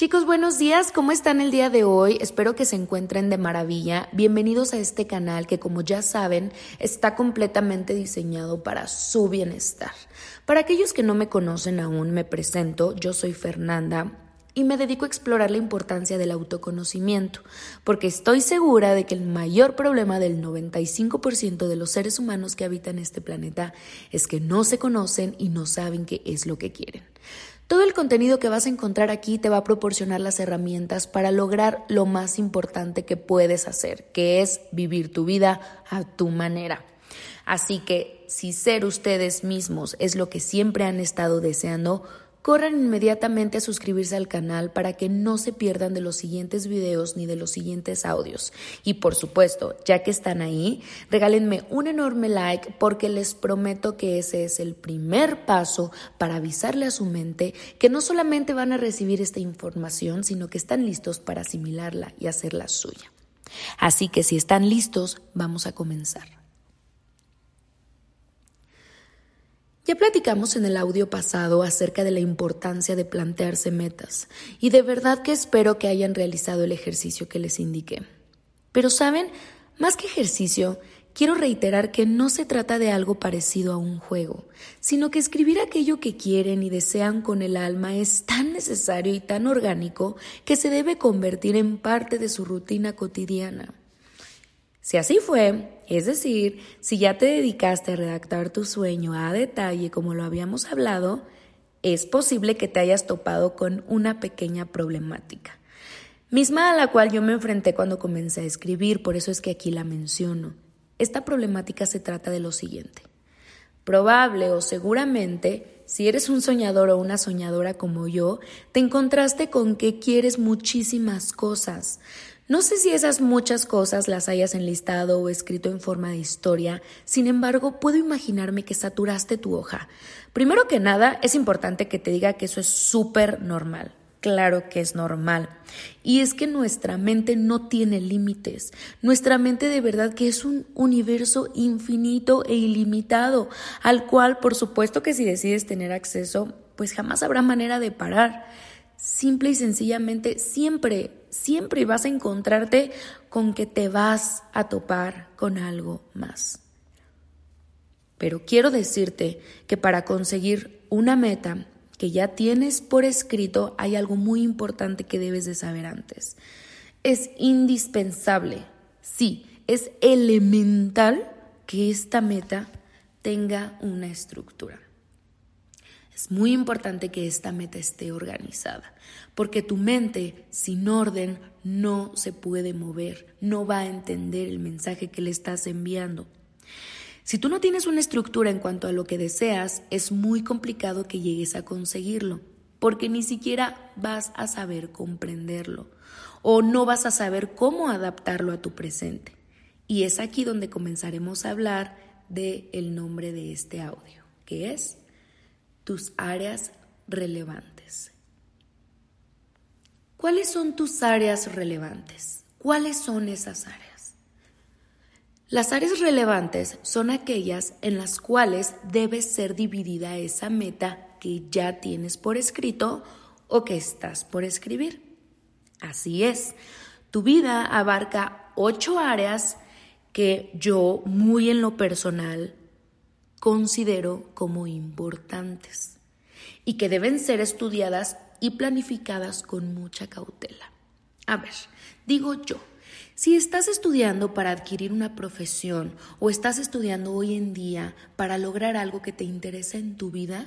Chicos, buenos días, ¿cómo están el día de hoy? Espero que se encuentren de maravilla. Bienvenidos a este canal que como ya saben está completamente diseñado para su bienestar. Para aquellos que no me conocen aún, me presento, yo soy Fernanda y me dedico a explorar la importancia del autoconocimiento, porque estoy segura de que el mayor problema del 95% de los seres humanos que habitan este planeta es que no se conocen y no saben qué es lo que quieren. Todo el contenido que vas a encontrar aquí te va a proporcionar las herramientas para lograr lo más importante que puedes hacer, que es vivir tu vida a tu manera. Así que si ser ustedes mismos es lo que siempre han estado deseando, corran inmediatamente a suscribirse al canal para que no se pierdan de los siguientes videos ni de los siguientes audios. Y por supuesto, ya que están ahí, regálenme un enorme like porque les prometo que ese es el primer paso para avisarle a su mente que no solamente van a recibir esta información, sino que están listos para asimilarla y hacerla suya. Así que si están listos, vamos a comenzar. Ya platicamos en el audio pasado acerca de la importancia de plantearse metas y de verdad que espero que hayan realizado el ejercicio que les indiqué. Pero saben, más que ejercicio, quiero reiterar que no se trata de algo parecido a un juego, sino que escribir aquello que quieren y desean con el alma es tan necesario y tan orgánico que se debe convertir en parte de su rutina cotidiana. Si así fue, es decir, si ya te dedicaste a redactar tu sueño a detalle como lo habíamos hablado, es posible que te hayas topado con una pequeña problemática, misma a la cual yo me enfrenté cuando comencé a escribir, por eso es que aquí la menciono. Esta problemática se trata de lo siguiente. Probable o seguramente, si eres un soñador o una soñadora como yo, te encontraste con que quieres muchísimas cosas, no sé si esas muchas cosas las hayas enlistado o escrito en forma de historia, sin embargo, puedo imaginarme que saturaste tu hoja. Primero que nada, es importante que te diga que eso es súper normal. Claro que es normal. Y es que nuestra mente no tiene límites. Nuestra mente de verdad que es un universo infinito e ilimitado, al cual por supuesto que si decides tener acceso, pues jamás habrá manera de parar simple y sencillamente siempre, siempre vas a encontrarte con que te vas a topar con algo más. Pero quiero decirte que para conseguir una meta que ya tienes por escrito hay algo muy importante que debes de saber antes. Es indispensable, sí, es elemental que esta meta tenga una estructura. Es muy importante que esta meta esté organizada, porque tu mente sin orden no se puede mover, no va a entender el mensaje que le estás enviando. Si tú no tienes una estructura en cuanto a lo que deseas, es muy complicado que llegues a conseguirlo, porque ni siquiera vas a saber comprenderlo o no vas a saber cómo adaptarlo a tu presente. Y es aquí donde comenzaremos a hablar del el nombre de este audio, que es tus áreas relevantes. ¿Cuáles son tus áreas relevantes? ¿Cuáles son esas áreas? Las áreas relevantes son aquellas en las cuales debe ser dividida esa meta que ya tienes por escrito o que estás por escribir. Así es, tu vida abarca ocho áreas que yo muy en lo personal considero como importantes y que deben ser estudiadas y planificadas con mucha cautela. A ver, digo yo, si estás estudiando para adquirir una profesión o estás estudiando hoy en día para lograr algo que te interesa en tu vida,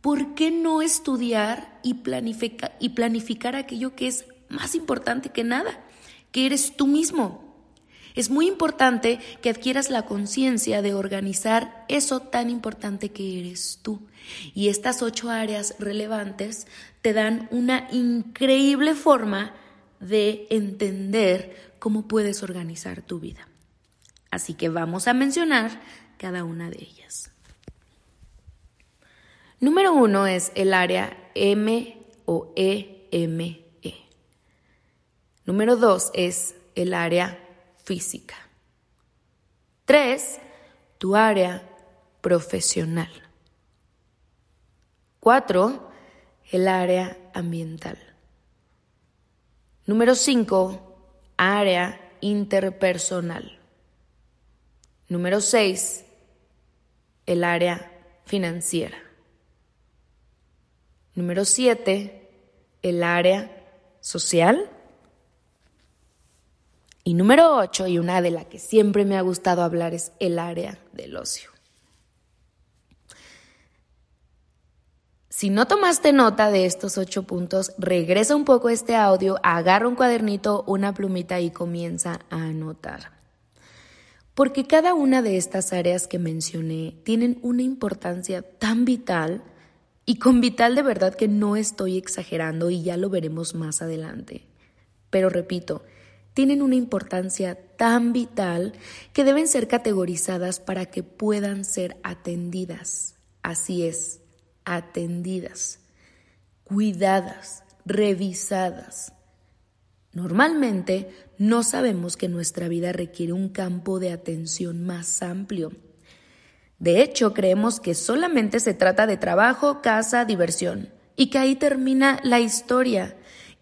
¿por qué no estudiar y, planificar aquello que es más importante que nada, que eres tú mismo? Es muy importante que adquieras la conciencia de organizar eso tan importante que eres tú. Y estas ocho áreas relevantes te dan una increíble forma de entender cómo puedes organizar tu vida. Así que vamos a mencionar cada una de ellas. Número uno es el área M o EME. -E. Número dos es el área física. Tres, tu área profesional. Cuatro, el área ambiental. Número 5, área interpersonal. Número 6, el área financiera. Número 7, el área social. Y número 8, y una de las que siempre me ha gustado hablar, es el área del ocio. Si no tomaste nota de estos ocho puntos, regresa un poco este audio, agarra un cuadernito, una plumita y comienza a anotar. Porque cada una de estas áreas que mencioné tienen una importancia tan vital y con vital de verdad que no estoy exagerando y ya lo veremos más adelante. Pero repito, tienen una importancia tan vital que deben ser categorizadas para que puedan ser atendidas. Así es, atendidas, cuidadas, revisadas. Normalmente no sabemos que nuestra vida requiere un campo de atención más amplio. De hecho, creemos que solamente se trata de trabajo, casa, diversión, y que ahí termina la historia.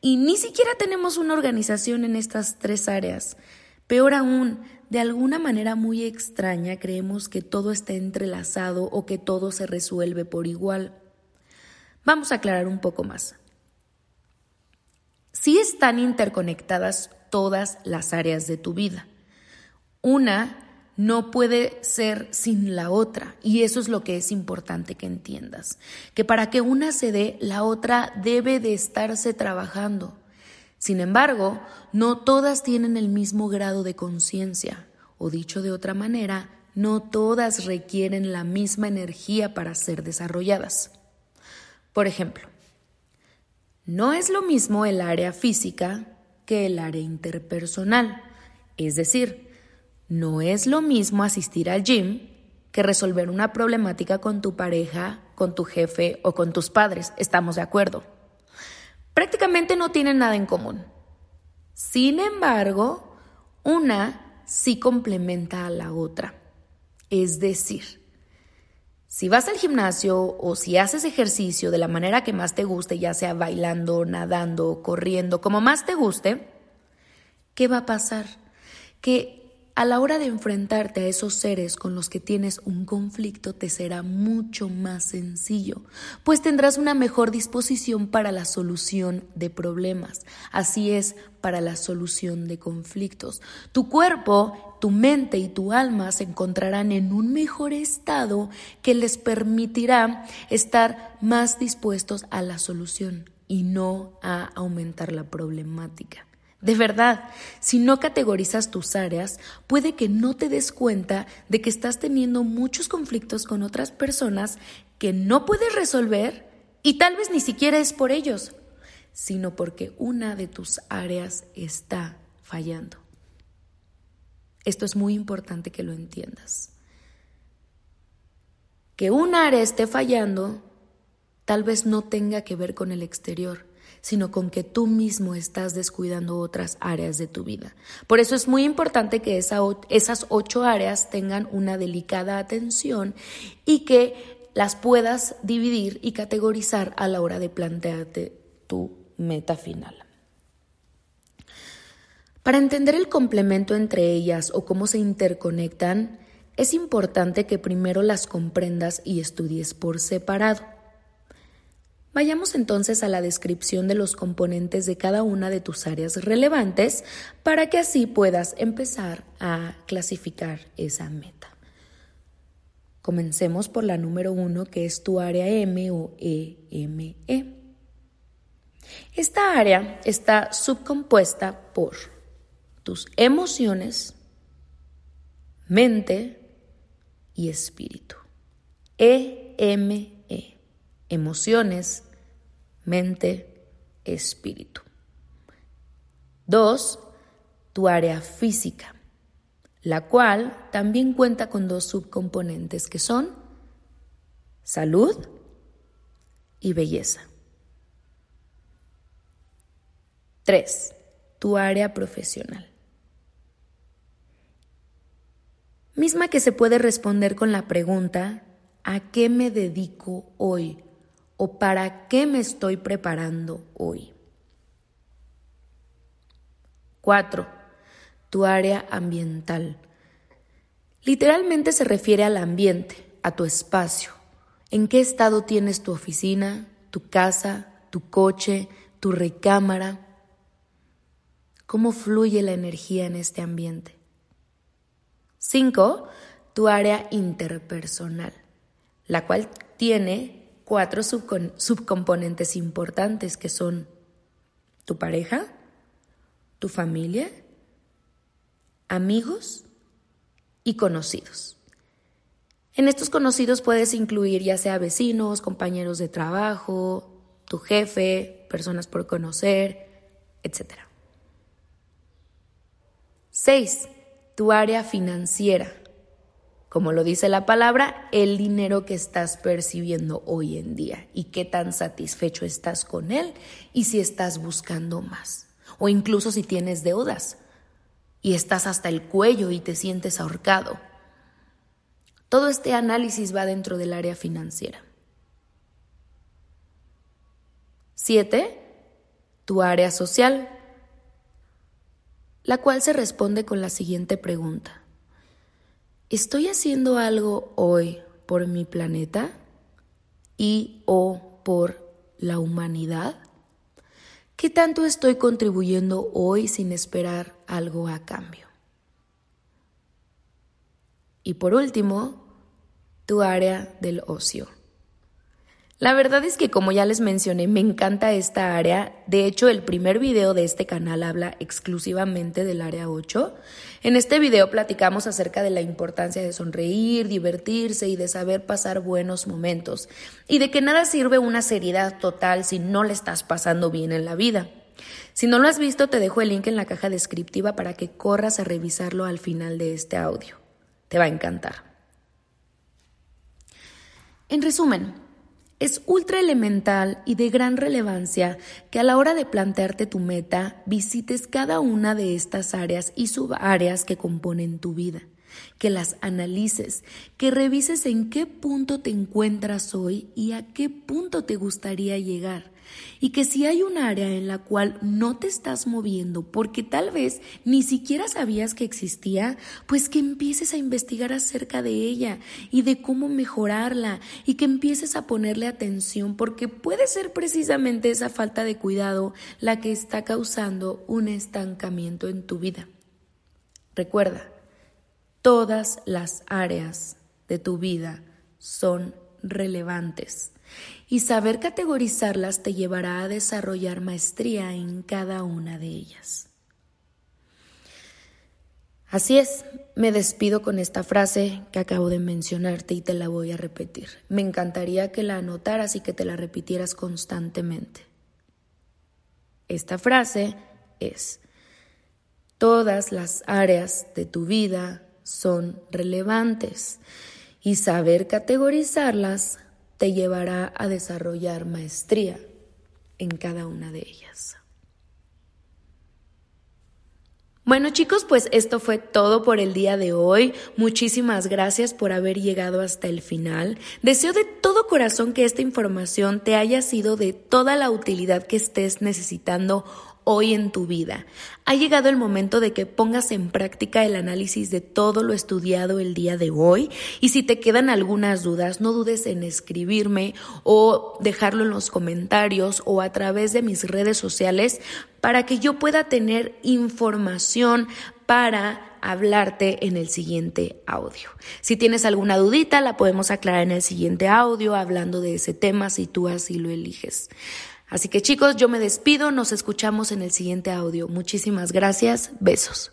Y ni siquiera tenemos una organización en estas tres áreas. Peor aún, de alguna manera muy extraña creemos que todo está entrelazado o que todo se resuelve por igual. Vamos a aclarar un poco más. Sí están interconectadas todas las áreas de tu vida. Una no puede ser sin la otra y eso es lo que es importante que entiendas, que para que una se dé, la otra debe de estarse trabajando. Sin embargo, no todas tienen el mismo grado de conciencia, o dicho de otra manera, no todas requieren la misma energía para ser desarrolladas. Por ejemplo, no es lo mismo el área física que el área interpersonal, es decir, no es lo mismo asistir al gym que resolver una problemática con tu pareja, con tu jefe o con tus padres, estamos de acuerdo prácticamente no tienen nada en común. Sin embargo, una sí complementa a la otra. Es decir, si vas al gimnasio o si haces ejercicio de la manera que más te guste, ya sea bailando, nadando, corriendo, como más te guste, ¿qué va a pasar? Que a la hora de enfrentarte a esos seres con los que tienes un conflicto te será mucho más sencillo, pues tendrás una mejor disposición para la solución de problemas, así es, para la solución de conflictos. Tu cuerpo, tu mente y tu alma se encontrarán en un mejor estado que les permitirá estar más dispuestos a la solución y no a aumentar la problemática. De verdad, si no categorizas tus áreas, puede que no te des cuenta de que estás teniendo muchos conflictos con otras personas que no puedes resolver y tal vez ni siquiera es por ellos, sino porque una de tus áreas está fallando. Esto es muy importante que lo entiendas. Que un área esté fallando tal vez no tenga que ver con el exterior sino con que tú mismo estás descuidando otras áreas de tu vida. Por eso es muy importante que esas ocho áreas tengan una delicada atención y que las puedas dividir y categorizar a la hora de plantearte tu meta final. Para entender el complemento entre ellas o cómo se interconectan, es importante que primero las comprendas y estudies por separado. Vayamos entonces a la descripción de los componentes de cada una de tus áreas relevantes para que así puedas empezar a clasificar esa meta. Comencemos por la número uno, que es tu área M o EME. E. Esta área está subcompuesta por tus emociones, mente y espíritu. EME emociones, mente, espíritu. Dos, tu área física, la cual también cuenta con dos subcomponentes que son salud y belleza. Tres, tu área profesional. Misma que se puede responder con la pregunta, ¿a qué me dedico hoy? O para qué me estoy preparando hoy. 4. Tu área ambiental. Literalmente se refiere al ambiente, a tu espacio. ¿En qué estado tienes tu oficina, tu casa, tu coche, tu recámara? ¿Cómo fluye la energía en este ambiente? 5. Tu área interpersonal, la cual tiene cuatro subcomponentes importantes que son tu pareja, tu familia, amigos y conocidos. En estos conocidos puedes incluir ya sea vecinos, compañeros de trabajo, tu jefe, personas por conocer, etc. 6. Tu área financiera. Como lo dice la palabra, el dinero que estás percibiendo hoy en día y qué tan satisfecho estás con él y si estás buscando más. O incluso si tienes deudas y estás hasta el cuello y te sientes ahorcado. Todo este análisis va dentro del área financiera. 7. Tu área social, la cual se responde con la siguiente pregunta. ¿Estoy haciendo algo hoy por mi planeta y o por la humanidad? ¿Qué tanto estoy contribuyendo hoy sin esperar algo a cambio? Y por último, tu área del ocio. La verdad es que como ya les mencioné, me encanta esta área. De hecho, el primer video de este canal habla exclusivamente del área 8. En este video platicamos acerca de la importancia de sonreír, divertirse y de saber pasar buenos momentos. Y de que nada sirve una seriedad total si no le estás pasando bien en la vida. Si no lo has visto, te dejo el link en la caja descriptiva para que corras a revisarlo al final de este audio. Te va a encantar. En resumen, es ultra elemental y de gran relevancia que a la hora de plantearte tu meta visites cada una de estas áreas y subáreas que componen tu vida que las analices, que revises en qué punto te encuentras hoy y a qué punto te gustaría llegar. Y que si hay un área en la cual no te estás moviendo porque tal vez ni siquiera sabías que existía, pues que empieces a investigar acerca de ella y de cómo mejorarla y que empieces a ponerle atención porque puede ser precisamente esa falta de cuidado la que está causando un estancamiento en tu vida. Recuerda, Todas las áreas de tu vida son relevantes y saber categorizarlas te llevará a desarrollar maestría en cada una de ellas. Así es, me despido con esta frase que acabo de mencionarte y te la voy a repetir. Me encantaría que la anotaras y que te la repitieras constantemente. Esta frase es, todas las áreas de tu vida son relevantes y saber categorizarlas te llevará a desarrollar maestría en cada una de ellas. Bueno chicos, pues esto fue todo por el día de hoy. Muchísimas gracias por haber llegado hasta el final. Deseo de todo corazón que esta información te haya sido de toda la utilidad que estés necesitando hoy en tu vida. Ha llegado el momento de que pongas en práctica el análisis de todo lo estudiado el día de hoy y si te quedan algunas dudas, no dudes en escribirme o dejarlo en los comentarios o a través de mis redes sociales para que yo pueda tener información para hablarte en el siguiente audio. Si tienes alguna dudita, la podemos aclarar en el siguiente audio hablando de ese tema si tú así lo eliges. Así que chicos, yo me despido, nos escuchamos en el siguiente audio. Muchísimas gracias, besos.